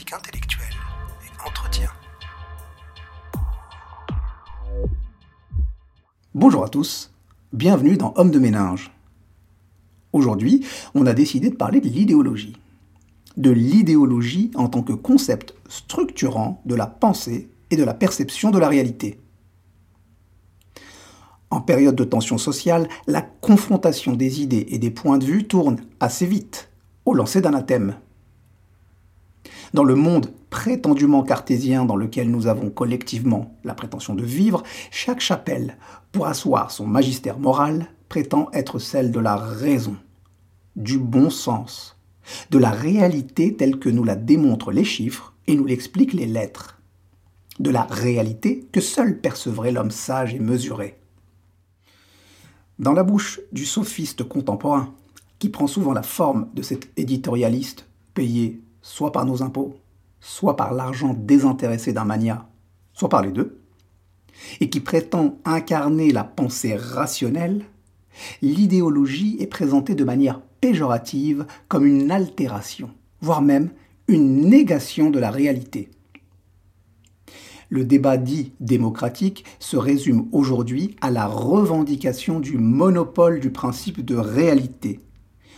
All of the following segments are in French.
intellectuelle et entretien. Bonjour à tous, bienvenue dans Homme de ménage. Aujourd'hui, on a décidé de parler de l'idéologie. De l'idéologie en tant que concept structurant de la pensée et de la perception de la réalité. En période de tension sociale, la confrontation des idées et des points de vue tourne assez vite au lancer d'anathème. Dans le monde prétendument cartésien dans lequel nous avons collectivement la prétention de vivre, chaque chapelle, pour asseoir son magistère moral, prétend être celle de la raison, du bon sens, de la réalité telle que nous la démontrent les chiffres et nous l'expliquent les lettres, de la réalité que seul percevrait l'homme sage et mesuré. Dans la bouche du sophiste contemporain, qui prend souvent la forme de cet éditorialiste payé soit par nos impôts, soit par l'argent désintéressé d'un mania, soit par les deux, et qui prétend incarner la pensée rationnelle, l'idéologie est présentée de manière péjorative comme une altération, voire même une négation de la réalité. Le débat dit démocratique se résume aujourd'hui à la revendication du monopole du principe de réalité,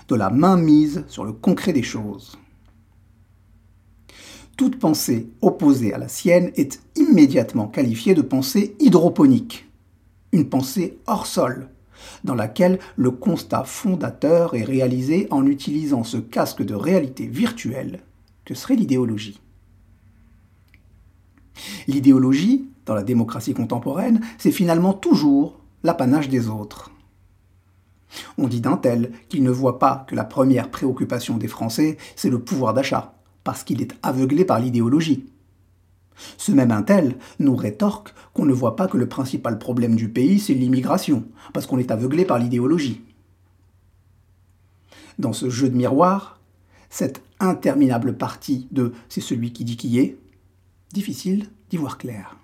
de la mainmise sur le concret des choses. Toute pensée opposée à la sienne est immédiatement qualifiée de pensée hydroponique, une pensée hors sol, dans laquelle le constat fondateur est réalisé en utilisant ce casque de réalité virtuelle que serait l'idéologie. L'idéologie, dans la démocratie contemporaine, c'est finalement toujours l'apanage des autres. On dit d'un tel qu'il ne voit pas que la première préoccupation des Français, c'est le pouvoir d'achat, parce qu'il est aveuglé par l'idéologie. Ce même intel nous rétorque qu'on ne voit pas que le principal problème du pays, c'est l'immigration, parce qu'on est aveuglé par l'idéologie. Dans ce jeu de miroir, cette interminable partie de c'est celui qui dit qui est, difficile d'y voir clair.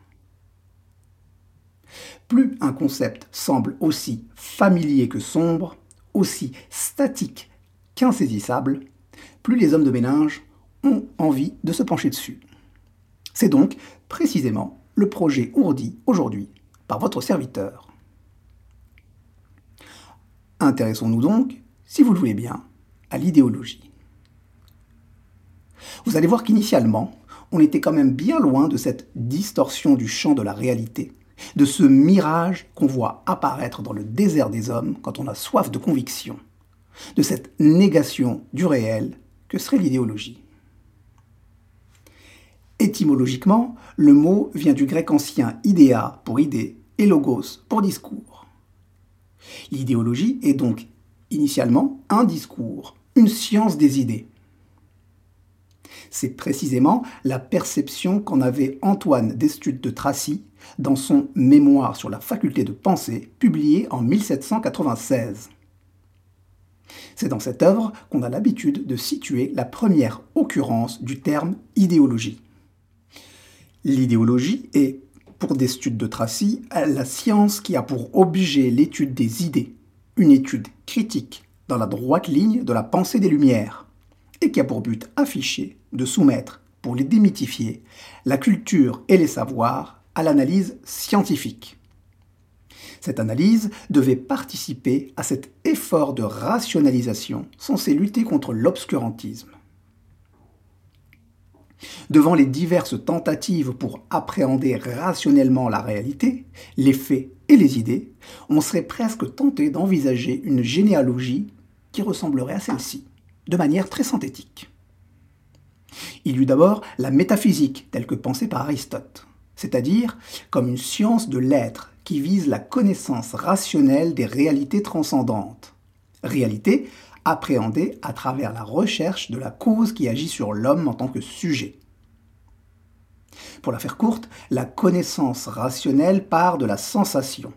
Plus un concept semble aussi familier que sombre, aussi statique qu'insaisissable, plus les hommes de ménage ont envie de se pencher dessus. C'est donc précisément le projet ourdi aujourd'hui par votre serviteur. Intéressons-nous donc, si vous le voulez bien, à l'idéologie. Vous allez voir qu'initialement, on était quand même bien loin de cette distorsion du champ de la réalité, de ce mirage qu'on voit apparaître dans le désert des hommes quand on a soif de conviction, de cette négation du réel que serait l'idéologie. Étymologiquement, le mot vient du grec ancien idéa pour idée et logos pour discours. L'idéologie est donc initialement un discours, une science des idées. C'est précisément la perception qu'en avait Antoine d'Estude de Tracy dans son Mémoire sur la faculté de penser, publié en 1796. C'est dans cette œuvre qu'on a l'habitude de situer la première occurrence du terme idéologie. L'idéologie est, pour Destude de Tracy, la science qui a pour objet l'étude des idées, une étude critique dans la droite ligne de la pensée des Lumières et qui a pour but affiché de soumettre, pour les démythifier, la culture et les savoirs à l'analyse scientifique. Cette analyse devait participer à cet effort de rationalisation censé lutter contre l'obscurantisme. Devant les diverses tentatives pour appréhender rationnellement la réalité, les faits et les idées, on serait presque tenté d'envisager une généalogie qui ressemblerait à celle-ci de manière très synthétique. Il y eut d'abord la métaphysique telle que pensée par Aristote, c'est-à-dire comme une science de l'être qui vise la connaissance rationnelle des réalités transcendantes. Réalité appréhendée à travers la recherche de la cause qui agit sur l'homme en tant que sujet. Pour la faire courte, la connaissance rationnelle part de la sensation,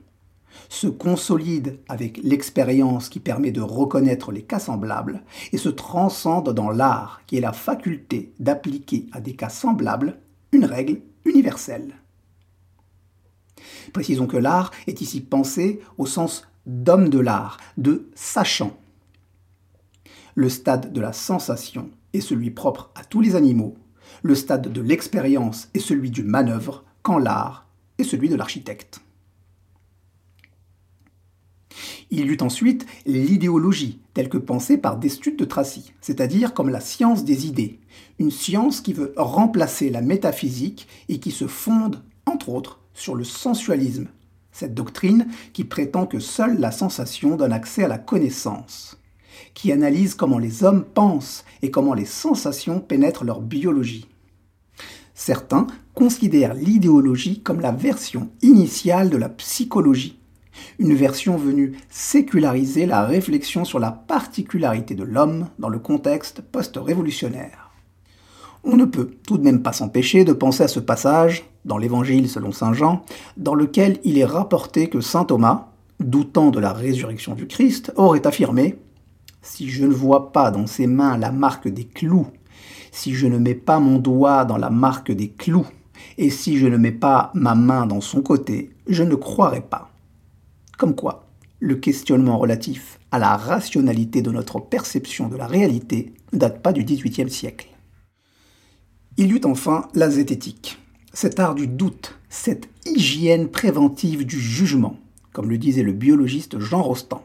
se consolide avec l'expérience qui permet de reconnaître les cas semblables et se transcende dans l'art qui est la faculté d'appliquer à des cas semblables une règle universelle. Précisons que l'art est ici pensé au sens d'homme de l'art, de sachant. Le stade de la sensation est celui propre à tous les animaux, le stade de l'expérience est celui du manœuvre, quand l'art est celui de l'architecte. Il y eut ensuite l'idéologie, telle que pensée par Destutt de Tracy, c'est-à-dire comme la science des idées, une science qui veut remplacer la métaphysique et qui se fonde, entre autres, sur le sensualisme, cette doctrine qui prétend que seule la sensation donne accès à la connaissance, qui analyse comment les hommes pensent et comment les sensations pénètrent leur biologie. Certains considèrent l'idéologie comme la version initiale de la psychologie, une version venue séculariser la réflexion sur la particularité de l'homme dans le contexte post-révolutionnaire. On ne peut tout de même pas s'empêcher de penser à ce passage, dans l'Évangile selon Saint Jean, dans lequel il est rapporté que Saint Thomas, doutant de la résurrection du Christ, aurait affirmé Si je ne vois pas dans ses mains la marque des clous, si je ne mets pas mon doigt dans la marque des clous, et si je ne mets pas ma main dans son côté, je ne croirai pas. Comme quoi, le questionnement relatif à la rationalité de notre perception de la réalité ne date pas du XVIIIe siècle. Il y eut enfin la zététique, cet art du doute, cette hygiène préventive du jugement, comme le disait le biologiste Jean Rostand,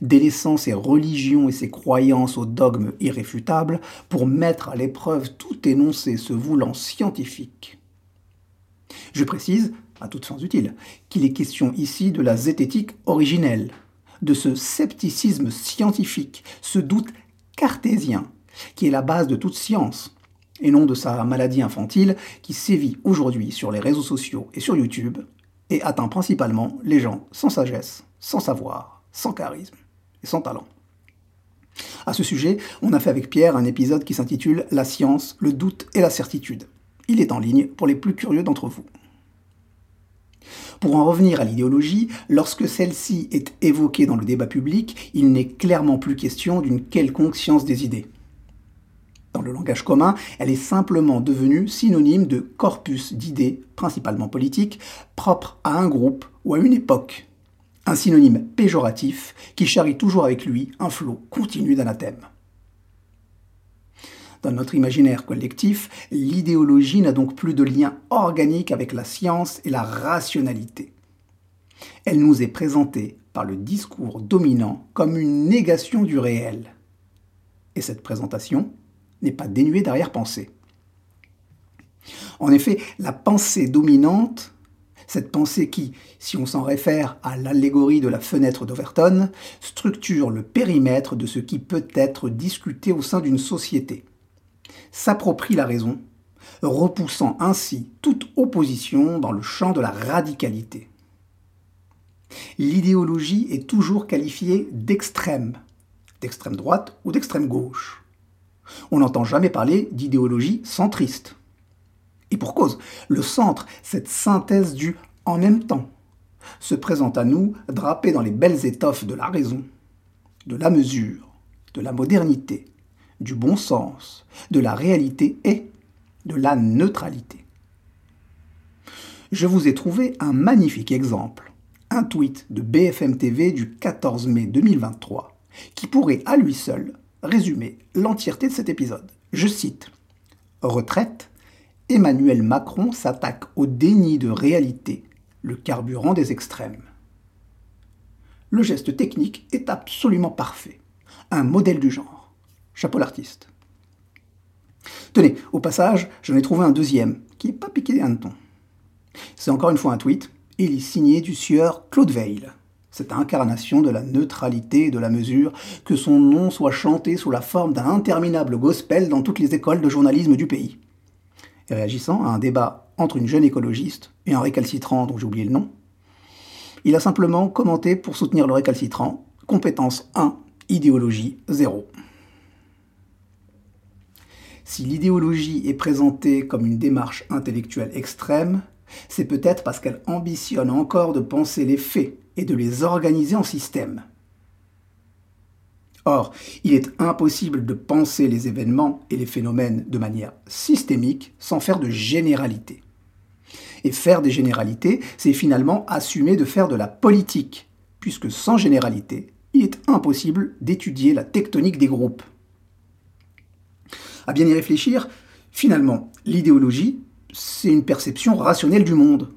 délaissant ses religions et ses croyances aux dogmes irréfutables pour mettre à l'épreuve tout énoncé se voulant scientifique. Je précise à toutes fins utiles, qu'il est question ici de la zététique originelle, de ce scepticisme scientifique, ce doute cartésien, qui est la base de toute science, et non de sa maladie infantile qui sévit aujourd'hui sur les réseaux sociaux et sur YouTube, et atteint principalement les gens sans sagesse, sans savoir, sans charisme et sans talent. À ce sujet, on a fait avec Pierre un épisode qui s'intitule La science, le doute et la certitude. Il est en ligne pour les plus curieux d'entre vous. Pour en revenir à l'idéologie, lorsque celle-ci est évoquée dans le débat public, il n'est clairement plus question d'une quelconque science des idées. Dans le langage commun, elle est simplement devenue synonyme de corpus d'idées, principalement politiques, propres à un groupe ou à une époque. Un synonyme péjoratif qui charrie toujours avec lui un flot continu d'anathèmes. Dans notre imaginaire collectif, l'idéologie n'a donc plus de lien organique avec la science et la rationalité. Elle nous est présentée par le discours dominant comme une négation du réel. Et cette présentation n'est pas dénuée d'arrière-pensée. En effet, la pensée dominante, cette pensée qui, si on s'en réfère à l'allégorie de la fenêtre d'Overton, structure le périmètre de ce qui peut être discuté au sein d'une société s'approprie la raison, repoussant ainsi toute opposition dans le champ de la radicalité. L'idéologie est toujours qualifiée d'extrême, d'extrême droite ou d'extrême gauche. On n'entend jamais parler d'idéologie centriste. Et pour cause, le centre, cette synthèse du en même temps, se présente à nous drapé dans les belles étoffes de la raison, de la mesure, de la modernité, du bon sens, de la réalité et de la neutralité. Je vous ai trouvé un magnifique exemple, un tweet de BFM TV du 14 mai 2023, qui pourrait à lui seul résumer l'entièreté de cet épisode. Je cite Retraite, Emmanuel Macron s'attaque au déni de réalité, le carburant des extrêmes. Le geste technique est absolument parfait, un modèle du genre. Chapeau l'artiste. Tenez, au passage, j'en ai trouvé un deuxième, qui n'est pas piqué un ton. C'est encore une fois un tweet, et il est signé du sieur Claude Veil. Cette incarnation de la neutralité et de la mesure, que son nom soit chanté sous la forme d'un interminable gospel dans toutes les écoles de journalisme du pays. Réagissant à un débat entre une jeune écologiste et un récalcitrant dont j'ai oublié le nom, il a simplement commenté pour soutenir le récalcitrant, compétence 1, idéologie 0. Si l'idéologie est présentée comme une démarche intellectuelle extrême, c'est peut-être parce qu'elle ambitionne encore de penser les faits et de les organiser en système. Or, il est impossible de penser les événements et les phénomènes de manière systémique sans faire de généralité. Et faire des généralités, c'est finalement assumer de faire de la politique, puisque sans généralité, il est impossible d'étudier la tectonique des groupes. À bien y réfléchir, Finalement, l'idéologie, c'est une perception rationnelle du monde.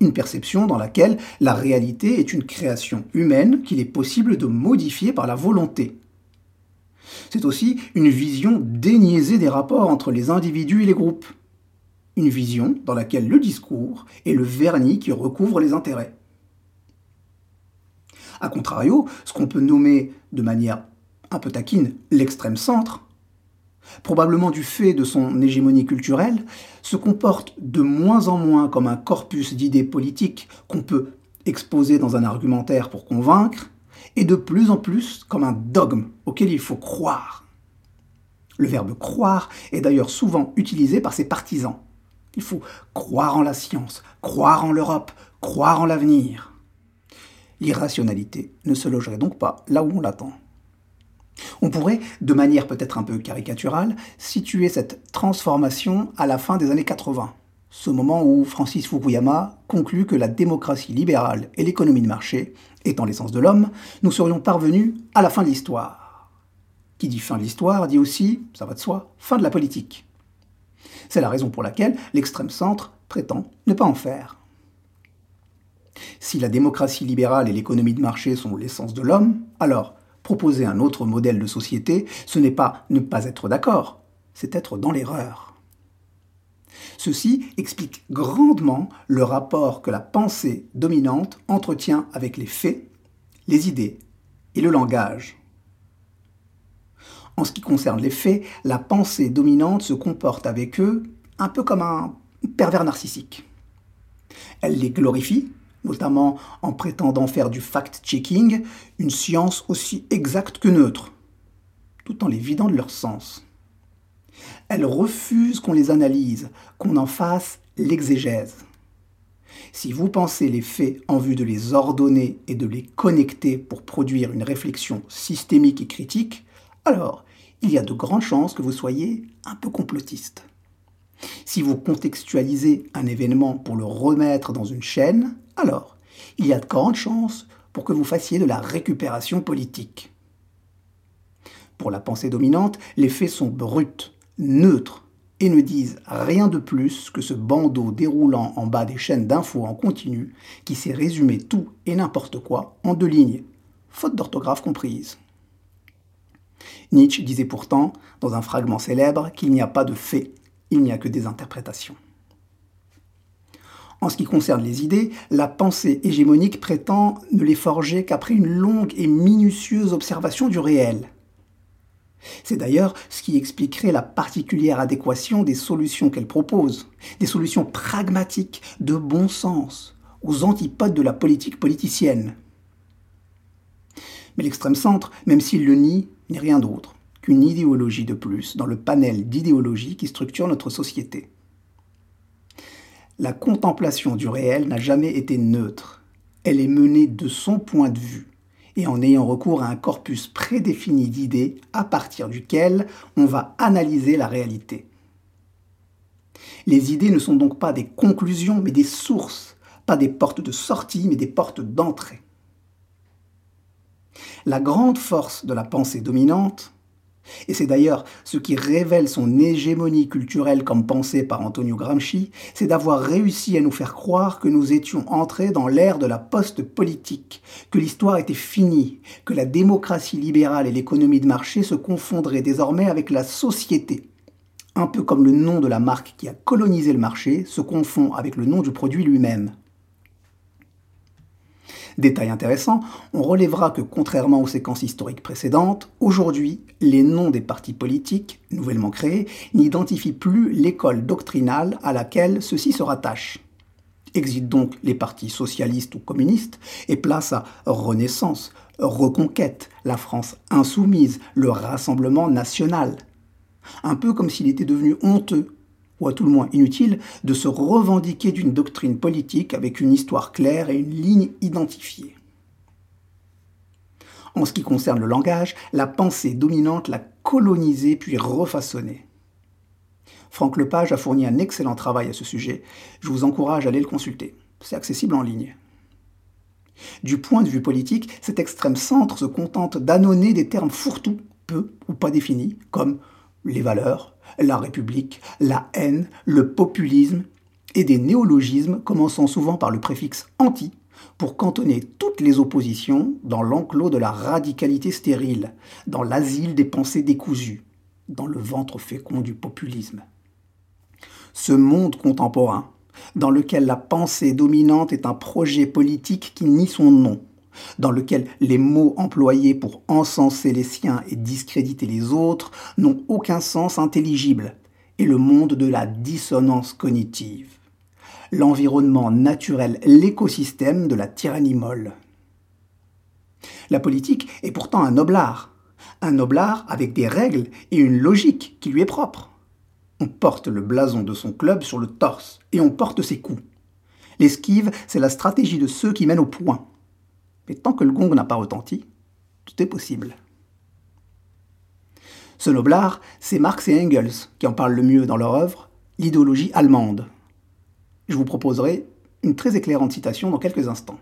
Une perception dans laquelle la réalité est une création humaine qu'il est possible de modifier par la volonté. C'est aussi une vision déniaisée des rapports entre les individus et les groupes. Une vision dans laquelle le discours est le vernis qui recouvre les intérêts. A contrario, ce qu'on peut nommer de manière un peu taquine l'extrême centre, probablement du fait de son hégémonie culturelle, se comporte de moins en moins comme un corpus d'idées politiques qu'on peut exposer dans un argumentaire pour convaincre, et de plus en plus comme un dogme auquel il faut croire. Le verbe croire est d'ailleurs souvent utilisé par ses partisans. Il faut croire en la science, croire en l'Europe, croire en l'avenir. L'irrationalité ne se logerait donc pas là où on l'attend. On pourrait, de manière peut-être un peu caricaturale, situer cette transformation à la fin des années 80, ce moment où Francis Fukuyama conclut que la démocratie libérale et l'économie de marché étant l'essence de l'homme, nous serions parvenus à la fin de l'histoire. Qui dit fin de l'histoire dit aussi, ça va de soi, fin de la politique. C'est la raison pour laquelle l'extrême centre prétend ne pas en faire. Si la démocratie libérale et l'économie de marché sont l'essence de l'homme, alors proposer un autre modèle de société, ce n'est pas ne pas être d'accord, c'est être dans l'erreur. Ceci explique grandement le rapport que la pensée dominante entretient avec les faits, les idées et le langage. En ce qui concerne les faits, la pensée dominante se comporte avec eux un peu comme un pervers narcissique. Elle les glorifie, notamment en prétendant faire du fact-checking une science aussi exacte que neutre, tout en les vidant de leur sens. Elles refusent qu'on les analyse, qu'on en fasse l'exégèse. Si vous pensez les faits en vue de les ordonner et de les connecter pour produire une réflexion systémique et critique, alors il y a de grandes chances que vous soyez un peu complotiste. Si vous contextualisez un événement pour le remettre dans une chaîne, alors il y a de grandes chances pour que vous fassiez de la récupération politique. Pour la pensée dominante, les faits sont bruts, neutres, et ne disent rien de plus que ce bandeau déroulant en bas des chaînes d'infos en continu qui sait résumer tout et n'importe quoi en deux lignes, faute d'orthographe comprise. Nietzsche disait pourtant, dans un fragment célèbre, qu'il n'y a pas de faits, il n'y a que des interprétations. En ce qui concerne les idées, la pensée hégémonique prétend ne les forger qu'après une longue et minutieuse observation du réel. C'est d'ailleurs ce qui expliquerait la particulière adéquation des solutions qu'elle propose, des solutions pragmatiques, de bon sens, aux antipodes de la politique politicienne. Mais l'extrême centre, même s'il le nie, n'est rien d'autre qu'une idéologie de plus dans le panel d'idéologies qui structure notre société la contemplation du réel n'a jamais été neutre. Elle est menée de son point de vue et en ayant recours à un corpus prédéfini d'idées à partir duquel on va analyser la réalité. Les idées ne sont donc pas des conclusions mais des sources, pas des portes de sortie mais des portes d'entrée. La grande force de la pensée dominante, et c'est d'ailleurs ce qui révèle son hégémonie culturelle comme pensée par Antonio Gramsci, c'est d'avoir réussi à nous faire croire que nous étions entrés dans l'ère de la post-politique, que l'histoire était finie, que la démocratie libérale et l'économie de marché se confondraient désormais avec la société. Un peu comme le nom de la marque qui a colonisé le marché se confond avec le nom du produit lui-même. Détail intéressant, on relèvera que contrairement aux séquences historiques précédentes, aujourd'hui, les noms des partis politiques, nouvellement créés, n'identifient plus l'école doctrinale à laquelle ceux-ci se rattachent. Exit donc les partis socialistes ou communistes et place à Renaissance, Reconquête, la France insoumise, le Rassemblement national. Un peu comme s'il était devenu honteux ou à tout le moins inutile, de se revendiquer d'une doctrine politique avec une histoire claire et une ligne identifiée. En ce qui concerne le langage, la pensée dominante l'a colonisé puis refaçonné. Franck Lepage a fourni un excellent travail à ce sujet. Je vous encourage à aller le consulter. C'est accessible en ligne. Du point de vue politique, cet extrême centre se contente d'annonner des termes fourre-tout, peu ou pas définis, comme les valeurs, la République, la haine, le populisme et des néologismes commençant souvent par le préfixe anti pour cantonner toutes les oppositions dans l'enclos de la radicalité stérile, dans l'asile des pensées décousues, dans le ventre fécond du populisme. Ce monde contemporain, dans lequel la pensée dominante est un projet politique qui nie son nom, dans lequel les mots employés pour encenser les siens et discréditer les autres n'ont aucun sens intelligible, est le monde de la dissonance cognitive l'environnement naturel, l'écosystème de la tyrannie molle. La politique est pourtant un noble art, un noble art avec des règles et une logique qui lui est propre. On porte le blason de son club sur le torse et on porte ses coups. L'esquive, c'est la stratégie de ceux qui mènent au point. Mais tant que le gong n'a pas retenti, tout est possible. Ce noble art, c'est Marx et Engels qui en parlent le mieux dans leur œuvre, l'idéologie allemande. Je vous proposerai une très éclairante citation dans quelques instants.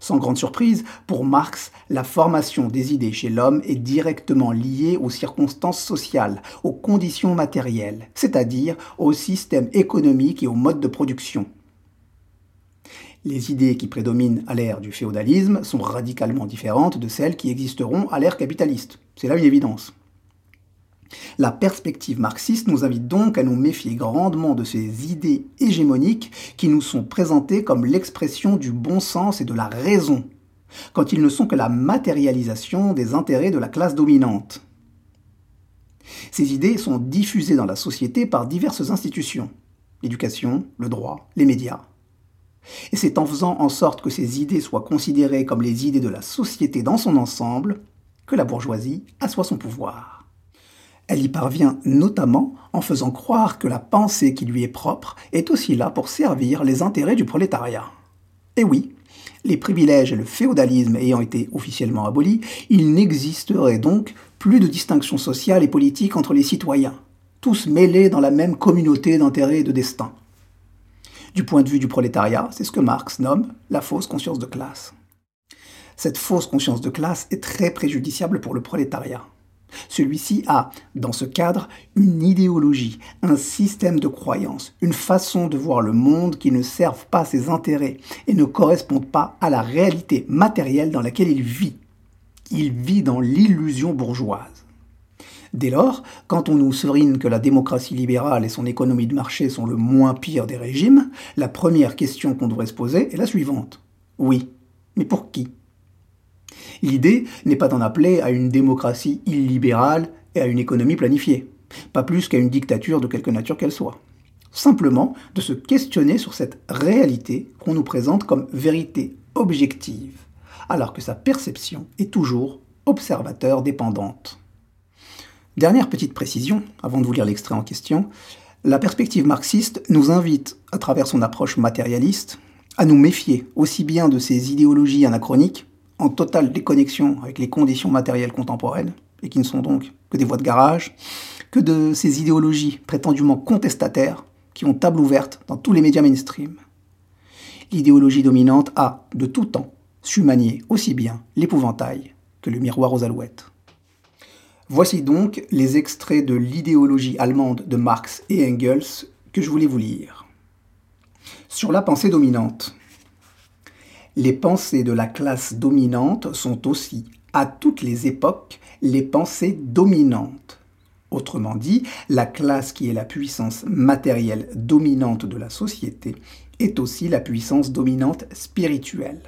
Sans grande surprise, pour Marx, la formation des idées chez l'homme est directement liée aux circonstances sociales, aux conditions matérielles, c'est-à-dire au système économique et au mode de production. Les idées qui prédominent à l'ère du féodalisme sont radicalement différentes de celles qui existeront à l'ère capitaliste. C'est là une évidence. La perspective marxiste nous invite donc à nous méfier grandement de ces idées hégémoniques qui nous sont présentées comme l'expression du bon sens et de la raison, quand ils ne sont que la matérialisation des intérêts de la classe dominante. Ces idées sont diffusées dans la société par diverses institutions, l'éducation, le droit, les médias. Et c'est en faisant en sorte que ces idées soient considérées comme les idées de la société dans son ensemble que la bourgeoisie assoit son pouvoir. Elle y parvient notamment en faisant croire que la pensée qui lui est propre est aussi là pour servir les intérêts du prolétariat. Et oui, les privilèges et le féodalisme ayant été officiellement abolis, il n'existerait donc plus de distinction sociale et politique entre les citoyens, tous mêlés dans la même communauté d'intérêts et de destin. Du point de vue du prolétariat, c'est ce que Marx nomme la fausse conscience de classe. Cette fausse conscience de classe est très préjudiciable pour le prolétariat. Celui-ci a, dans ce cadre, une idéologie, un système de croyances, une façon de voir le monde qui ne servent pas ses intérêts et ne correspondent pas à la réalité matérielle dans laquelle il vit. Il vit dans l'illusion bourgeoise. Dès lors, quand on nous serine que la démocratie libérale et son économie de marché sont le moins pire des régimes, la première question qu'on devrait se poser est la suivante. Oui, mais pour qui? L'idée n'est pas d'en appeler à une démocratie illibérale et à une économie planifiée, pas plus qu'à une dictature de quelque nature qu'elle soit. Simplement de se questionner sur cette réalité qu'on nous présente comme vérité objective, alors que sa perception est toujours observateur dépendante. Dernière petite précision, avant de vous lire l'extrait en question, la perspective marxiste nous invite, à travers son approche matérialiste, à nous méfier aussi bien de ces idéologies anachroniques en totale déconnexion avec les conditions matérielles contemporaines, et qui ne sont donc que des voies de garage, que de ces idéologies prétendument contestataires qui ont table ouverte dans tous les médias mainstream. L'idéologie dominante a, de tout temps, su manier aussi bien l'épouvantail que le miroir aux alouettes. Voici donc les extraits de l'idéologie allemande de Marx et Engels que je voulais vous lire. Sur la pensée dominante, les pensées de la classe dominante sont aussi, à toutes les époques, les pensées dominantes. Autrement dit, la classe qui est la puissance matérielle dominante de la société est aussi la puissance dominante spirituelle.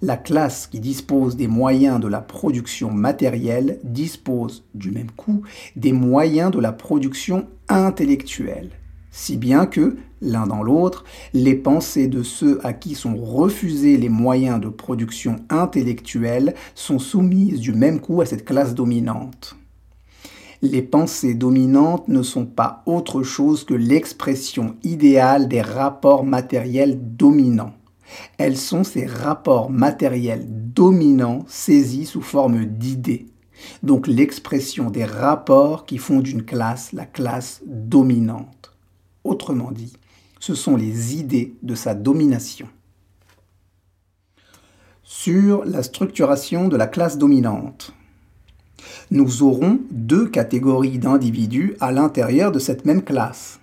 La classe qui dispose des moyens de la production matérielle dispose, du même coup, des moyens de la production intellectuelle si bien que, l'un dans l'autre, les pensées de ceux à qui sont refusés les moyens de production intellectuelle sont soumises du même coup à cette classe dominante. Les pensées dominantes ne sont pas autre chose que l'expression idéale des rapports matériels dominants. Elles sont ces rapports matériels dominants saisis sous forme d'idées. Donc l'expression des rapports qui font d'une classe la classe dominante. Autrement dit, ce sont les idées de sa domination. Sur la structuration de la classe dominante. Nous aurons deux catégories d'individus à l'intérieur de cette même classe.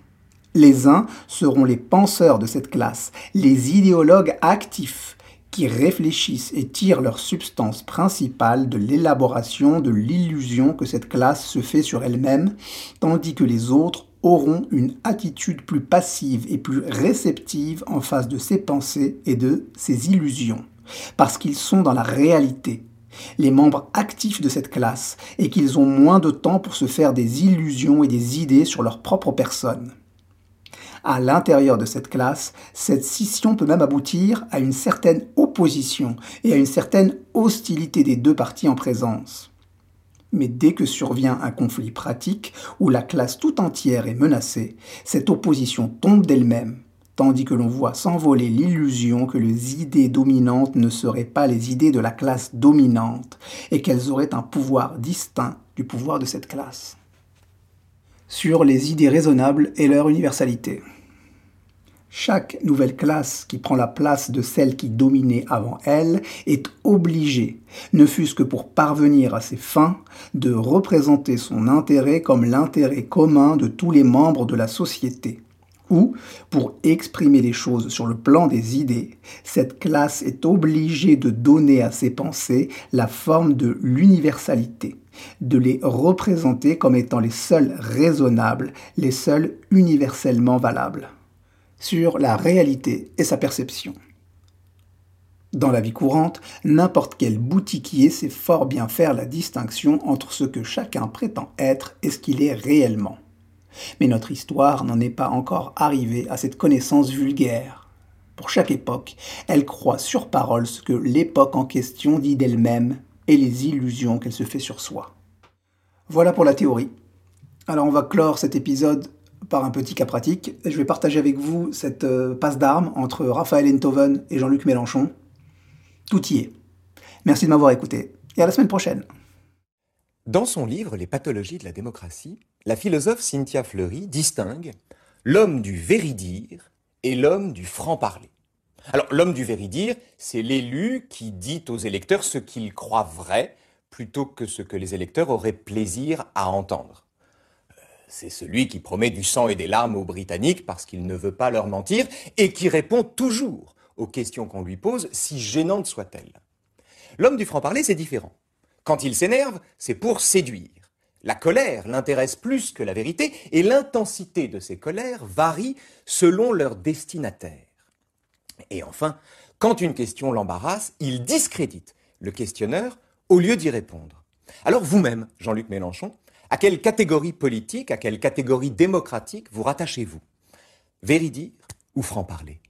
Les uns seront les penseurs de cette classe, les idéologues actifs, qui réfléchissent et tirent leur substance principale de l'élaboration de l'illusion que cette classe se fait sur elle-même, tandis que les autres auront une attitude plus passive et plus réceptive en face de ses pensées et de ses illusions, parce qu'ils sont dans la réalité, les membres actifs de cette classe, et qu'ils ont moins de temps pour se faire des illusions et des idées sur leur propre personne. À l'intérieur de cette classe, cette scission peut même aboutir à une certaine opposition et à une certaine hostilité des deux parties en présence. Mais dès que survient un conflit pratique où la classe tout entière est menacée, cette opposition tombe d'elle-même, tandis que l'on voit s'envoler l'illusion que les idées dominantes ne seraient pas les idées de la classe dominante, et qu'elles auraient un pouvoir distinct du pouvoir de cette classe. Sur les idées raisonnables et leur universalité. Chaque nouvelle classe qui prend la place de celle qui dominait avant elle est obligée, ne fût-ce que pour parvenir à ses fins, de représenter son intérêt comme l'intérêt commun de tous les membres de la société. Ou, pour exprimer les choses sur le plan des idées, cette classe est obligée de donner à ses pensées la forme de l'universalité, de les représenter comme étant les seuls raisonnables, les seuls universellement valables sur la réalité et sa perception. Dans la vie courante, n'importe quel boutiquier sait fort bien faire la distinction entre ce que chacun prétend être et ce qu'il est réellement. Mais notre histoire n'en est pas encore arrivée à cette connaissance vulgaire. Pour chaque époque, elle croit sur parole ce que l'époque en question dit d'elle-même et les illusions qu'elle se fait sur soi. Voilà pour la théorie. Alors on va clore cet épisode par un petit cas pratique. Je vais partager avec vous cette euh, passe d'armes entre Raphaël Enthoven et Jean-Luc Mélenchon. Tout y est. Merci de m'avoir écouté et à la semaine prochaine. Dans son livre Les pathologies de la démocratie, la philosophe Cynthia Fleury distingue l'homme du véridire et l'homme du franc-parler. Alors, l'homme du véridire, c'est l'élu qui dit aux électeurs ce qu'il croit vrai plutôt que ce que les électeurs auraient plaisir à entendre c'est celui qui promet du sang et des larmes aux Britanniques parce qu'il ne veut pas leur mentir et qui répond toujours aux questions qu'on lui pose, si gênantes soient-elles. L'homme du franc-parler, c'est différent. Quand il s'énerve, c'est pour séduire. La colère l'intéresse plus que la vérité et l'intensité de ces colères varie selon leur destinataire. Et enfin, quand une question l'embarrasse, il discrédite le questionneur au lieu d'y répondre. Alors vous-même, Jean-Luc Mélenchon, à quelle catégorie politique, à quelle catégorie démocratique vous rattachez-vous? Véridire ou franc-parler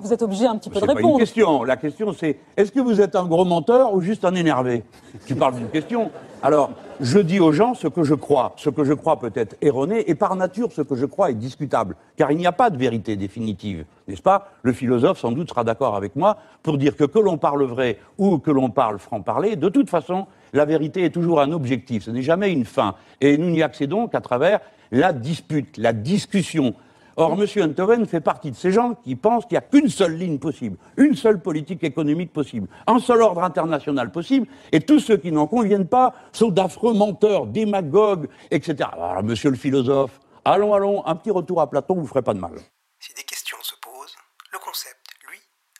vous êtes obligé un petit peu de répondre. Pas une question. La question, c'est est-ce que vous êtes un gros menteur ou juste un énervé? Tu parles d'une question. Alors, je dis aux gens ce que je crois. Ce que je crois peut être erroné, et par nature, ce que je crois est discutable. Car il n'y a pas de vérité définitive, n'est-ce pas? Le philosophe, sans doute, sera d'accord avec moi pour dire que que l'on parle vrai ou que l'on parle franc-parler, de toute façon, la vérité est toujours un objectif, ce n'est jamais une fin. Et nous n'y accédons qu'à travers la dispute, la discussion. Or, M. Enthoven fait partie de ces gens qui pensent qu'il n'y a qu'une seule ligne possible, une seule politique économique possible, un seul ordre international possible, et tous ceux qui n'en conviennent pas sont d'affreux menteurs, démagogues, etc. Alors, monsieur le philosophe, allons, allons, un petit retour à Platon vous ferait pas de mal. Si des questions se posent, le concept, lui,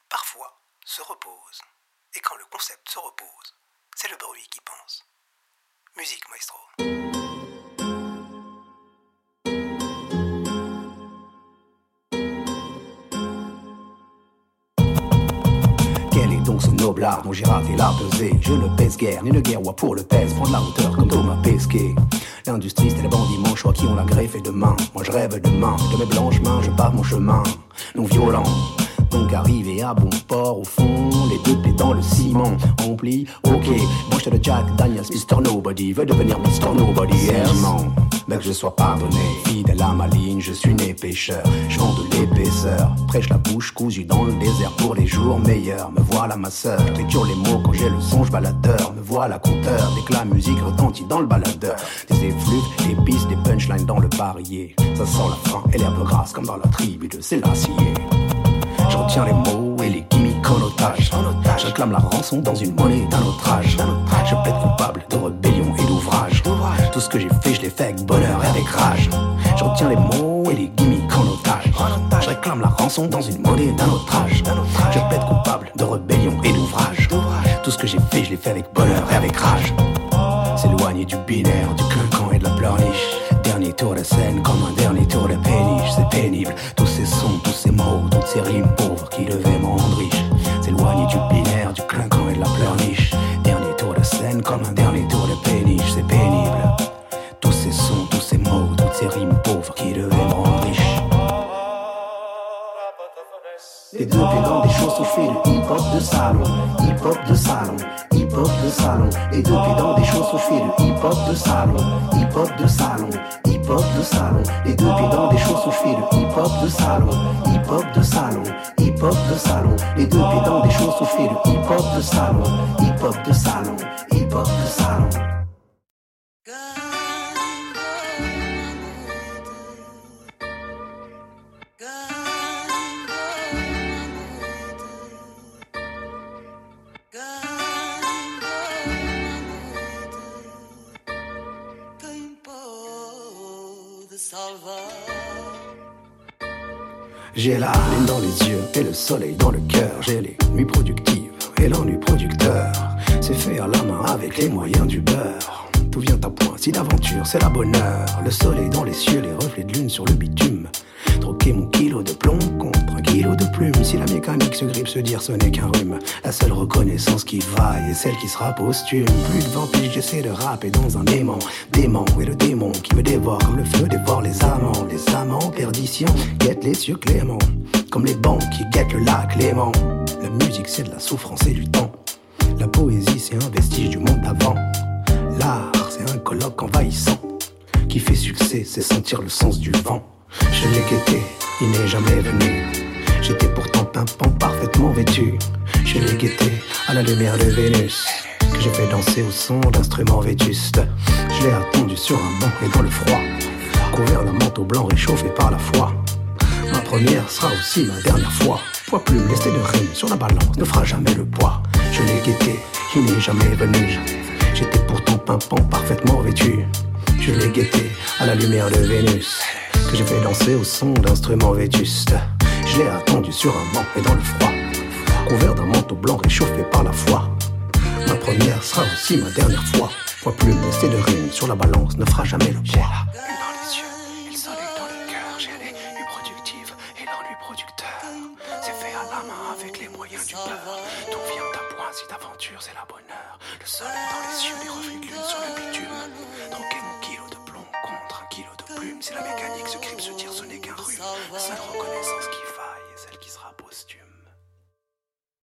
parfois, se repose. Et quand le concept se repose, c'est le bruit qui pense. Musique, maestro. Quel est donc ce noble art dont j'ai raté l'art de Je ne pèse guère, ni ne guerre, pour le pèse, prendre la hauteur comme Thomas Pesquet. L'industrie, c'est les bandits manchois qui ont la greffe et demain. Moi je rêve demain, de mes blanches mains, je pars mon chemin, non violent donc arrivé à bon port. Au fond, les deux pieds dans le ciment, rempli, ok, branche de Jack Daniels, Mr. Nobody, veut devenir Mr. Nobody. Mais que je sois pardonné, fidèle à ma ligne, je suis né pêcheur, je vends de l'épaisseur, prêche la bouche cousue dans le désert pour les jours meilleurs, me voilà ma sœur, triture les mots quand j'ai le songe baladeur, me voilà compteur, dès que la musique retentit dans le baladeur, des effluves, des pistes, des punchlines dans le barillet, ça sent la fin et l'herbe grasse comme dans la tribu de Sélassié. Je retiens les mots et les gimmicks en otage. Je réclame la rançon dans une monnaie d'un autre âge. Je plaide coupable de rébellion et d'ouvrage. Tout ce que j'ai fait, je l'ai fait avec bonheur et avec rage. Je retiens les mots et les gimmicks en otage. Je réclame la rançon dans une monnaie d'un autre âge. Je plaide coupable de rébellion et d'ouvrage. Tout ce que j'ai fait, je l'ai fait avec bonheur et avec rage. S'éloigner du binaire, du clinquant et de la pleurniche. Tour de scène comme un dernier tour de péniche. C'est pénible, tous ces sons, tous ces mots, toutes ces rimes pauvres qui devaient me rendre riche. S'éloigner du binaire, du clinquant et de la pleurniche. Dernier tour de scène comme un dernier tour de péniche. C'est pénible, tous ces sons, tous ces mots, toutes ces rimes pauvres qui devaient me rendre riche. Les deux dans des chausses, on fait le hip-hop de salon, hip-hop de salon, hip-hop de salon. Deux pieds dans des chausses, on fait le hip-hop de salon, hip-hop de salon, hip-hop de salon. Deux pieds dans des chausses, on fait le hip-hop de salon, hip-hop de salon, hip-hop de salon. Deux pieds dans des chausses, on fait le hip-hop de salon, hip-hop de salon, hip-hop de salon. J'ai la dans les yeux et le soleil dans le cœur. J'ai les nuits productives et l'ennui producteur. C'est fait à la main avec les moyens du beurre. Si l'aventure c'est la bonne heure. Le soleil dans les cieux, les reflets de lune sur le bitume. Troquer mon kilo de plomb contre un kilo de plume. Si la mécanique se grippe, se dire ce n'est qu'un rhume. La seule reconnaissance qui vaille est celle qui sera posthume. Plus de 20 piges, j'essaie de rapper dans un aimant. Démon et le démon qui me dévore comme le feu dévore les amants. Les amants, perdition, guettent les cieux cléments. Comme les banques qui guettent le lac Léman. La musique c'est de la souffrance et du temps. La poésie c'est un vestige du monde d'avant. Colloque envahissant. Qui fait succès c'est sentir le sens du vent. Je l'ai guetté, il n'est jamais venu. J'étais pourtant pimpant, parfaitement vêtu. Je l'ai guetté à la lumière de Vénus. Que j'ai fait danser au son d'instruments vétustes. Je l'ai attendu sur un banc et dans le froid. Couvert d'un manteau blanc réchauffé par la foi. Ma première sera aussi ma dernière fois. Poids plume, lesté de rime sur la balance ne fera jamais le poids. Je l'ai guetté, il n'est jamais venu. J'étais pourtant pimpant, parfaitement vêtu. Je l'ai guetté à la lumière de Vénus. Que j'ai fait danser au son d'instruments vétustes. Je l'ai attendu sur un banc et dans le froid. Couvert d'un manteau blanc réchauffé par la foi. Ma première sera aussi ma dernière fois. Poids plume, lesté de rime sur la balance ne fera jamais le poids. dans les cieux, les reflets de lune sur le bitume. Troquer mon kilo de plomb contre un kilo de plume. C'est la mécanique, ce crime, se tire, ce n'est qu'un rhume. La